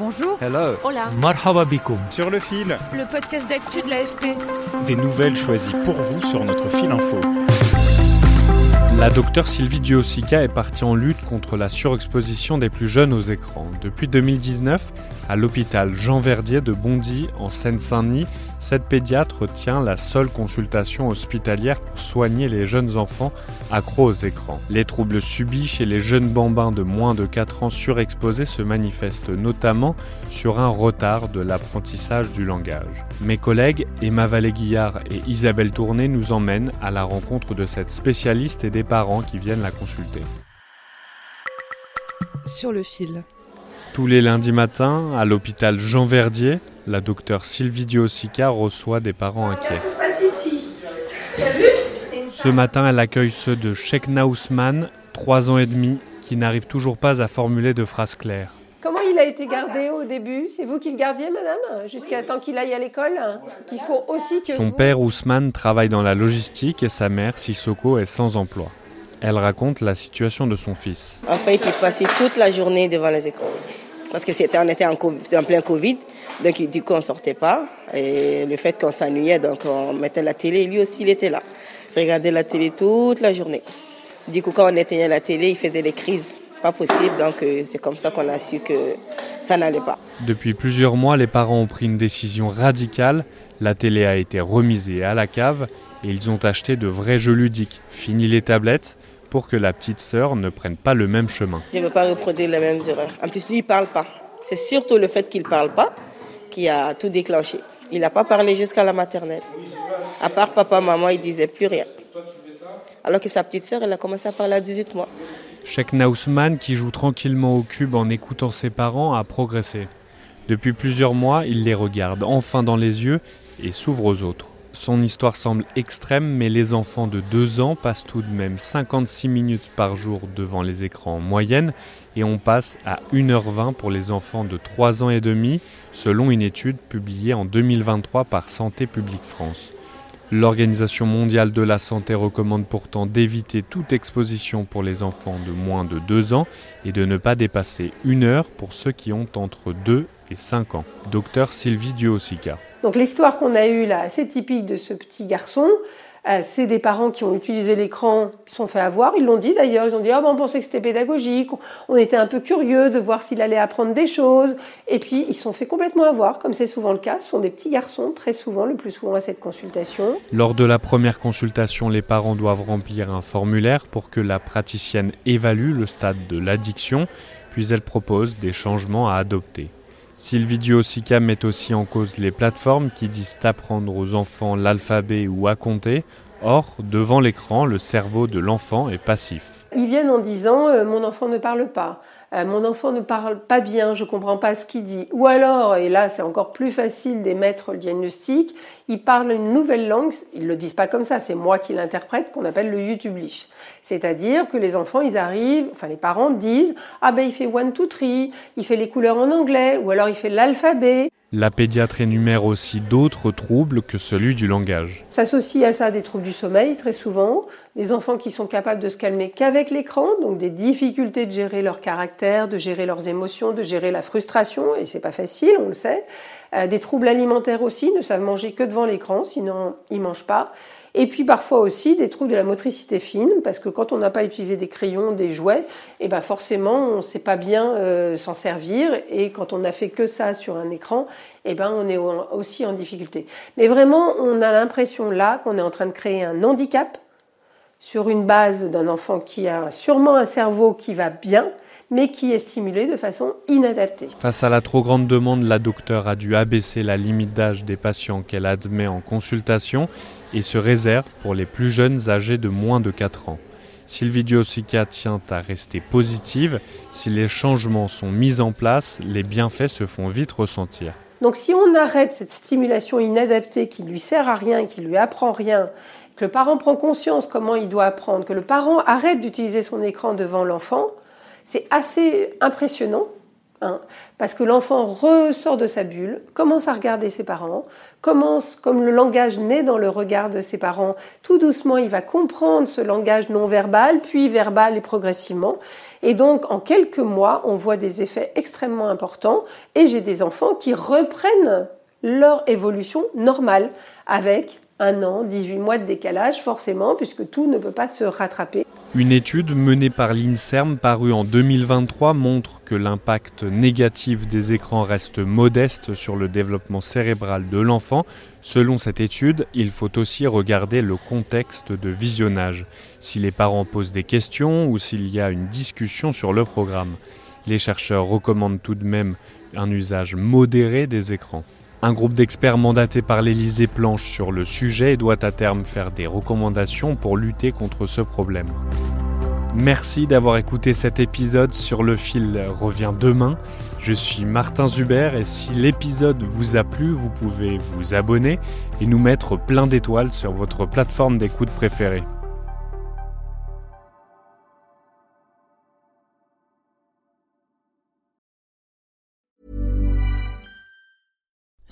Bonjour. Hello. Hola. Marhaba bikoum. sur le fil, Le podcast d'actu de l'AFP. Des nouvelles choisies pour vous sur notre fil info. La docteure Sylvie Duosica est partie en lutte contre la surexposition des plus jeunes aux écrans. Depuis 2019, à l'hôpital Jean Verdier de Bondy, en Seine-Saint-Denis, cette pédiatre tient la seule consultation hospitalière pour soigner les jeunes enfants accros aux écrans. Les troubles subis chez les jeunes bambins de moins de 4 ans surexposés se manifestent notamment sur un retard de l'apprentissage du langage. Mes collègues Emma Vallée-Guillard et Isabelle Tourné nous emmènent à la rencontre de cette spécialiste et des parents qui viennent la consulter. Sur le fil. Tous les lundis matins, à l'hôpital Jean Verdier, la docteure Sylvie Duosica reçoit des parents inquiets. Ce matin, elle accueille ceux de Shekna Ousmane, 3 ans et demi, qui n'arrivent toujours pas à formuler de phrases claires. Comment il a été gardé au début? C'est vous qui le gardiez, madame? Jusqu'à temps qu'il aille à l'école Qu'il faut aussi que Son vous- père Ousmane travaille dans la logistique et sa mère Sissoko est sans emploi. Elle raconte la situation de son fils. En fait, il passait toute la journée devant les écrans. Parce que c'était, on était en, en plein Covid, donc du coup on sortait pas. Et le fait qu'on s'ennuyait, donc on mettait la télé, lui aussi il était là. Regardait la télé toute la journée. Du coup, quand on éteignait la télé, il faisait des crises. Pas possible, donc euh, c'est comme ça qu'on a su que ça n'allait pas. Depuis plusieurs mois, les parents ont pris une décision radicale. La télé a été remisée à la cave et ils ont acheté de vrais jeux ludiques. Fini les tablettes pour que la petite sœur ne prenne pas le même chemin. Je ne veux pas reproduire les mêmes erreurs. En plus, lui, il ne parle pas. C'est surtout le fait qu'il ne parle pas qui a tout déclenché. Il n'a pas parlé jusqu'à la maternelle. À part papa, maman, il disait plus rien. Alors que sa petite sœur, elle a commencé à parler à 18 mois. Shekna Ousmane, qui joue tranquillement au cube en écoutant ses parents, a progressé. Depuis plusieurs mois, il les regarde enfin dans les yeux et s'ouvre aux autres. Son histoire semble extrême, mais les enfants de 2 ans passent tout de même 56 minutes par jour devant les écrans en moyenne et on passe à 1h20 pour les enfants de 3 ans et demi, selon une étude publiée en 2023 par Santé publique France. L'Organisation mondiale de la santé recommande pourtant d'éviter toute exposition pour les enfants de moins de 2 ans et de ne pas dépasser une heure pour ceux qui ont entre 2 et 5 ans. Docteur Sylvie Duosica. Donc l'histoire qu'on a eue là, assez typique de ce petit garçon, euh, c'est des parents qui ont utilisé l'écran, qui se sont fait avoir. Ils l'ont dit d'ailleurs. Ils ont dit ah ben, on pensait que c'était pédagogique. On, on était un peu curieux de voir s'il allait apprendre des choses. Et puis ils se sont fait complètement avoir, comme c'est souvent le cas. Ce sont des petits garçons, très souvent, le plus souvent à cette consultation. Lors de la première consultation, les parents doivent remplir un formulaire pour que la praticienne évalue le stade de l'addiction, puis elle propose des changements à adopter. Sylvie Duosica met aussi en cause les plateformes qui disent apprendre aux enfants l'alphabet ou à compter. Or, devant l'écran, le cerveau de l'enfant est passif. Ils viennent en disant euh, mon enfant ne parle pas. Euh, mon enfant ne parle pas bien, je comprends pas ce qu'il dit. Ou alors, et là c'est encore plus facile d'émettre le diagnostic, ils parlent une nouvelle langue, ils le disent pas comme ça, c'est moi qui l'interprète, qu'on appelle le YouTublish. C'est-à-dire que les enfants, ils arrivent, enfin les parents disent ah ben il fait one two three, il fait les couleurs en anglais, ou alors il fait l'alphabet. La pédiatre énumère aussi d'autres troubles que celui du langage. S'associe à ça des troubles du sommeil très souvent, des enfants qui sont capables de se calmer qu'avec l'écran, donc des difficultés de gérer leur caractère, de gérer leurs émotions, de gérer la frustration, et c'est pas facile, on le sait. Euh, des troubles alimentaires aussi, ne savent manger que devant l'écran, sinon ils mangent pas. Et puis parfois aussi des troubles de la motricité fine, parce que quand on n'a pas utilisé des crayons, des jouets, et ben forcément on ne sait pas bien euh, s'en servir. Et quand on n'a fait que ça sur un écran, et ben on est au- aussi en difficulté. Mais vraiment, on a l'impression là qu'on est en train de créer un handicap sur une base d'un enfant qui a sûrement un cerveau qui va bien, mais qui est stimulé de façon inadaptée. Face à la trop grande demande, la docteure a dû abaisser la limite d'âge des patients qu'elle admet en consultation et se réserve pour les plus jeunes âgés de moins de 4 ans. Sylvie Diosica tient à rester positive. Si les changements sont mis en place, les bienfaits se font vite ressentir. Donc si on arrête cette stimulation inadaptée qui lui sert à rien, qui lui apprend rien, le parent prend conscience comment il doit apprendre, que le parent arrête d'utiliser son écran devant l'enfant, c'est assez impressionnant Hein, parce que l'enfant ressort de sa bulle, commence à regarder ses parents, commence, comme le langage naît dans le regard de ses parents, tout doucement il va comprendre ce langage non verbal, puis verbal et progressivement. Et donc en quelques mois, on voit des effets extrêmement importants et j'ai des enfants qui reprennent leur évolution normale avec un an, 18 mois de décalage forcément, puisque tout ne peut pas se rattraper. Une étude menée par l'INSERM parue en 2023 montre que l'impact négatif des écrans reste modeste sur le développement cérébral de l'enfant. Selon cette étude, il faut aussi regarder le contexte de visionnage, si les parents posent des questions ou s'il y a une discussion sur le programme. Les chercheurs recommandent tout de même un usage modéré des écrans. Un groupe d'experts mandaté par l'Élysée planche sur le sujet et doit à terme faire des recommandations pour lutter contre ce problème. Merci d'avoir écouté cet épisode sur le fil revient demain. Je suis Martin Zuber et si l'épisode vous a plu, vous pouvez vous abonner et nous mettre plein d'étoiles sur votre plateforme d'écoute préférée.